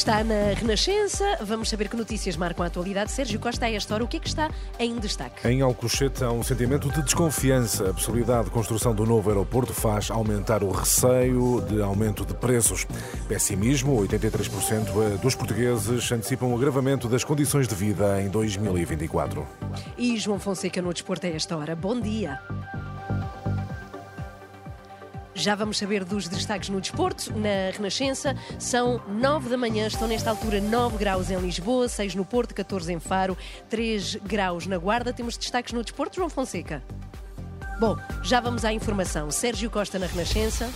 Está na Renascença. Vamos saber que notícias marcam a atualidade. Sérgio Costa, a esta hora, o que é que está em destaque? Em Alcochete há um sentimento de desconfiança. A possibilidade de construção do novo aeroporto faz aumentar o receio de aumento de preços. Pessimismo: 83% dos portugueses antecipam o agravamento das condições de vida em 2024. E João Fonseca no desporto a esta hora. Bom dia. Já vamos saber dos destaques no desporto. Na Renascença, são 9 da manhã, estão nesta altura 9 graus em Lisboa, 6 no Porto, 14 em Faro, 3 graus na Guarda. Temos destaques no desporto, João Fonseca. Bom, já vamos à informação. Sérgio Costa na Renascença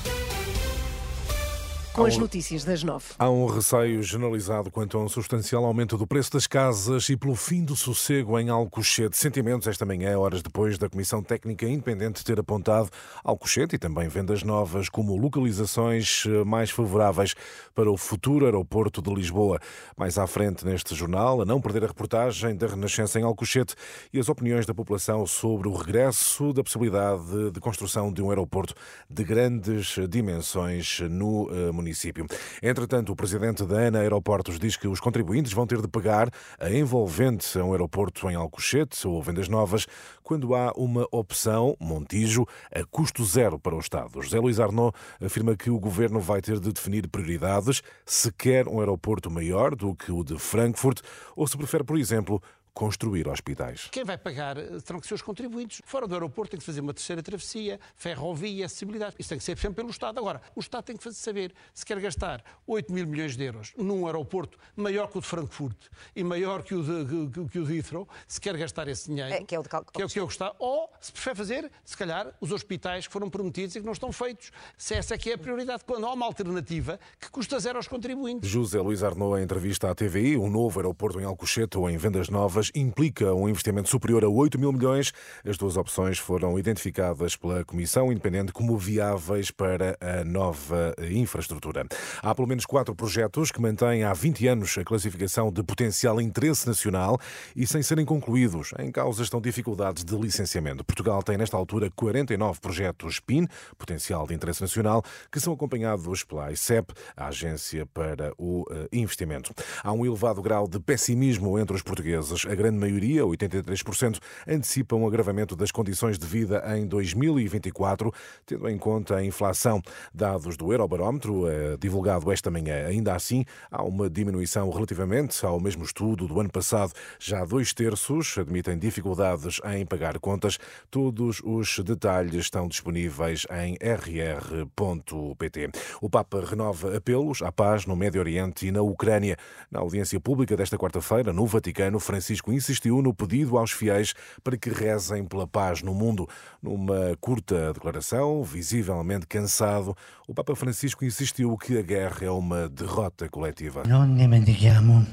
com as notícias das nove. Há um receio generalizado quanto a um substancial aumento do preço das casas e pelo fim do sossego em Alcochete. Sentimentos esta manhã, horas depois da Comissão Técnica Independente ter apontado Alcochete e também vendas novas como localizações eh, mais favoráveis para o futuro aeroporto de Lisboa. Mais à frente neste jornal, a não perder a reportagem da Renascença em Alcochete e as opiniões da população sobre o regresso da possibilidade de construção de um aeroporto de grandes dimensões no município eh, município. Entretanto, o presidente da ANA Aeroportos diz que os contribuintes vão ter de pagar a envolvente a um aeroporto em Alcochete ou Vendas Novas quando há uma opção, Montijo, a custo zero para o Estado. José Luís Arnaud afirma que o governo vai ter de definir prioridades, se quer um aeroporto maior do que o de Frankfurt ou se prefere, por exemplo, construir hospitais. Quem vai pagar eh, terão que ser os contribuintes. Fora do aeroporto tem que fazer uma terceira travessia, ferrovia, acessibilidade. Isso tem que ser sempre pelo Estado. Agora, o Estado tem que fazer saber se quer gastar 8 mil milhões de euros num aeroporto maior que o de Frankfurt e maior que o de, que, que o de Heathrow, se quer gastar esse dinheiro, é, que é o de que é o que eu gostar, ou se prefere fazer, se calhar, os hospitais que foram prometidos e que não estão feitos. Se essa é que é a prioridade, quando há uma alternativa que custa zero aos contribuintes. José Luís Arnaud, em entrevista à TVI, um novo aeroporto em Alcochete ou em Vendas Novas implica um investimento superior a 8 mil milhões. As duas opções foram identificadas pela Comissão Independente como viáveis para a nova infraestrutura. Há pelo menos quatro projetos que mantêm há 20 anos a classificação de potencial interesse nacional e sem serem concluídos. Em causa estão dificuldades de licenciamento. Portugal tem, nesta altura, 49 projetos PIN, potencial de interesse nacional, que são acompanhados pela ICEP, a Agência para o eh, Investimento. Há um elevado grau de pessimismo entre os portugueses. A grande maioria, 83%, antecipam um agravamento das condições de vida em 2024, tendo em conta a inflação. Dados do Eurobarómetro, eh, divulgado esta manhã. Ainda assim, há uma diminuição relativamente ao mesmo estudo do ano passado. Já dois terços admitem dificuldades em pagar contas. Todos os detalhes estão disponíveis em rr.pt. O Papa renova apelos à paz no Médio Oriente e na Ucrânia. Na audiência pública desta quarta-feira, no Vaticano, Francisco insistiu no pedido aos fiéis para que rezem pela paz no mundo. Numa curta declaração, visivelmente cansado, o Papa Francisco insistiu que a guerra é uma derrota coletiva.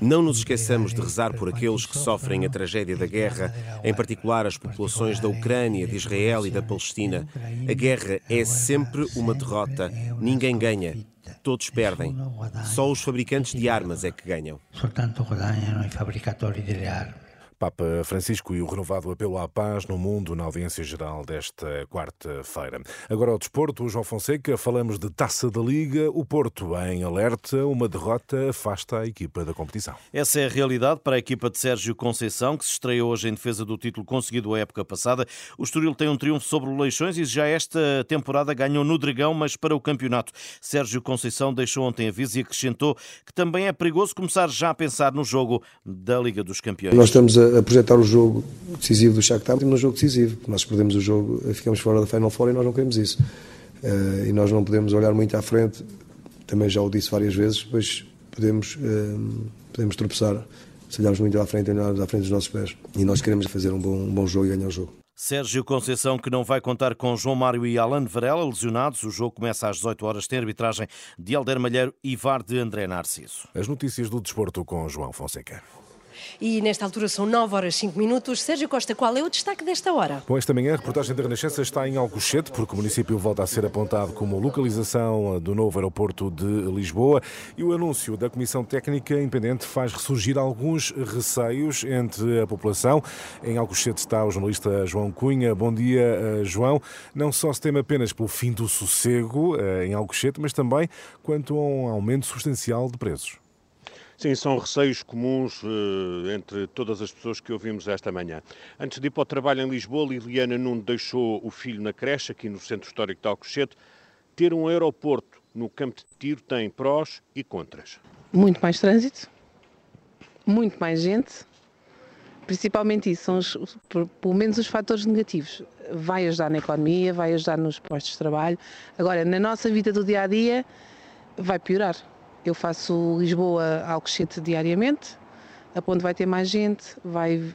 Não nos esqueçamos de rezar por aqueles que sofrem a tragédia da guerra, em particular as populações da Ucrânia, de Israel e da Palestina. A guerra é sempre uma derrota. Ninguém ganha. Todos perdem. Só os fabricantes de armas é que ganham. Soltanto guadagnano i fabbricatori delle armi. Papa Francisco e o renovado apelo à paz no mundo na audiência geral desta quarta-feira. Agora ao desporto, o João Fonseca, falamos de Taça da Liga. O Porto em alerta, uma derrota afasta a equipa da competição. Essa é a realidade para a equipa de Sérgio Conceição, que se estreou hoje em defesa do título conseguido a época passada. O Estoril tem um triunfo sobre o Leixões e já esta temporada ganhou no Dragão, mas para o campeonato. Sérgio Conceição deixou ontem aviso e acrescentou que também é perigoso começar já a pensar no jogo da Liga dos Campeões. Nós estamos a a projetar o jogo decisivo do Shakhtar no jogo decisivo. Nós perdemos o jogo, ficamos fora da Final Four e nós não queremos isso. Uh, e nós não podemos olhar muito à frente, também já o disse várias vezes, pois podemos, uh, podemos tropeçar se olharmos muito à frente olharmos à frente dos nossos pés. E nós queremos fazer um bom, um bom jogo e ganhar o jogo. Sérgio Conceição, que não vai contar com João Mário e Alan Varela, lesionados. O jogo começa às 18 horas. Tem arbitragem de Alder Malheiro e VAR de André Narciso. As notícias do desporto com João Fonseca. E nesta altura são 9 horas 5 minutos. Sérgio Costa, qual é o destaque desta hora? Bom, esta manhã a reportagem da Renascença está em Alcochete, porque o município volta a ser apontado como localização do novo aeroporto de Lisboa e o anúncio da Comissão Técnica Independente faz ressurgir alguns receios entre a população. Em Alcochete está o jornalista João Cunha. Bom dia, eh, João. Não só se teme apenas pelo fim do sossego eh, em Alcochete, mas também quanto a um aumento substancial de preços. Sim, são receios comuns uh, entre todas as pessoas que ouvimos esta manhã. Antes de ir para o trabalho em Lisboa, Liliana Nuno deixou o filho na creche, aqui no Centro Histórico de Alcochete. Ter um aeroporto no campo de tiro tem prós e contras. Muito mais trânsito, muito mais gente, principalmente isso, são os, pelo menos os fatores negativos. Vai ajudar na economia, vai ajudar nos postos de trabalho. Agora, na nossa vida do dia a dia, vai piorar eu faço Lisboa Alcochete diariamente, a ponte vai ter mais gente, vai,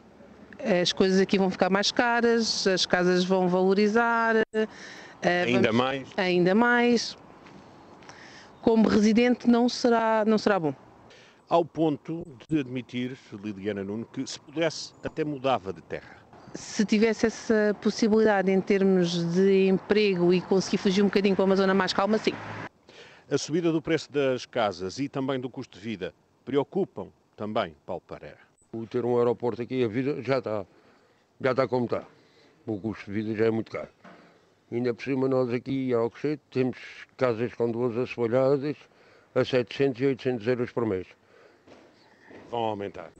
as coisas aqui vão ficar mais caras, as casas vão valorizar. Eh, ainda vamos, mais? Ainda mais. Como residente não será, não será bom. Ao ponto de admitir, Liliana Nuno, que se pudesse até mudava de terra. Se tivesse essa possibilidade em termos de emprego e conseguir fugir um bocadinho para uma zona mais calma, sim. A subida do preço das casas e também do custo de vida preocupam também Paulo Pereira. O ter um aeroporto aqui, a vida já está, já está como está. O custo de vida já é muito caro. Ainda por cima nós aqui em Alcochete temos casas com duas assoalhadas a 700 e 800 euros por mês. Vão aumentar.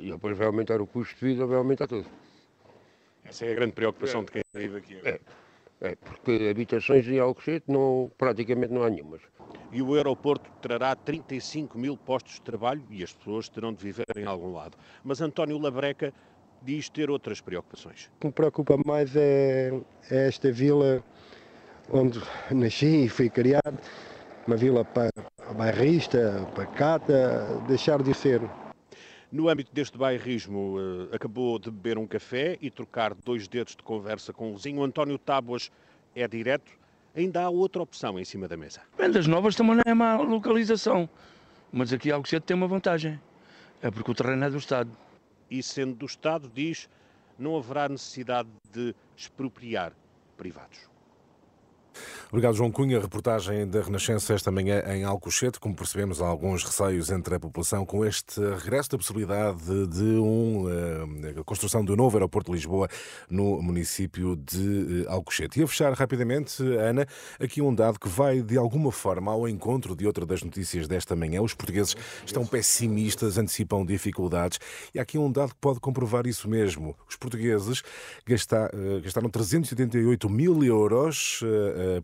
E depois vai aumentar o custo de vida, vai aumentar tudo. Essa é a grande preocupação é. de quem vive aqui. É. É, porque habitações em Alcochete não, praticamente não há nenhumas. E o aeroporto trará 35 mil postos de trabalho e as pessoas terão de viver em algum lado. Mas António Labreca diz ter outras preocupações. O que me preocupa mais é, é esta vila onde nasci e fui criado, uma vila para bairrista, pacata, deixar de ser. No âmbito deste bairrismo, uh, acabou de beber um café e trocar dois dedos de conversa com o vizinho. António Tábuas é direto. Ainda há outra opção em cima da mesa. Vendas novas também não é má localização. Mas aqui Alcochete tem uma vantagem. É porque o terreno é do Estado. E sendo do Estado, diz, não haverá necessidade de expropriar privados. Obrigado, João Cunha. Reportagem da Renascença esta manhã em Alcochete. Como percebemos, há alguns receios entre a população com este regresso da possibilidade de um, uh, a construção do novo aeroporto de Lisboa no município de uh, Alcochete. E a fechar rapidamente, Ana, aqui um dado que vai de alguma forma ao encontro de outra das notícias desta manhã. Os portugueses estão pessimistas, antecipam dificuldades. E há aqui um dado que pode comprovar isso mesmo. Os portugueses uh, gastaram 388 mil euros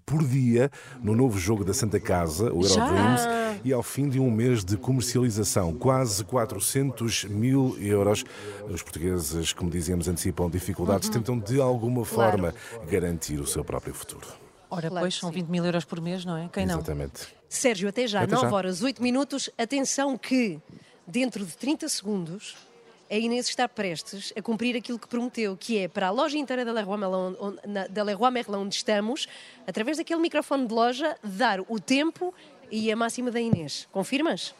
por por dia no novo jogo da Santa Casa, o Eurodreams, e ao fim de um mês de comercialização, quase 400 mil euros. Os portugueses, como dizíamos, antecipam dificuldades, uhum. tentam de alguma forma claro. garantir o seu próprio futuro. Ora, claro pois, são 20 mil euros por mês, não é? Quem não? Exatamente. Sérgio, até já, até 9 já. horas, 8 minutos. Atenção que, dentro de 30 segundos, a Inês está prestes a cumprir aquilo que prometeu, que é para a loja inteira da Leroy Merlin, Leroy Merlin onde estamos, através daquele microfone de loja, dar o tempo e a máxima da Inês. Confirmas?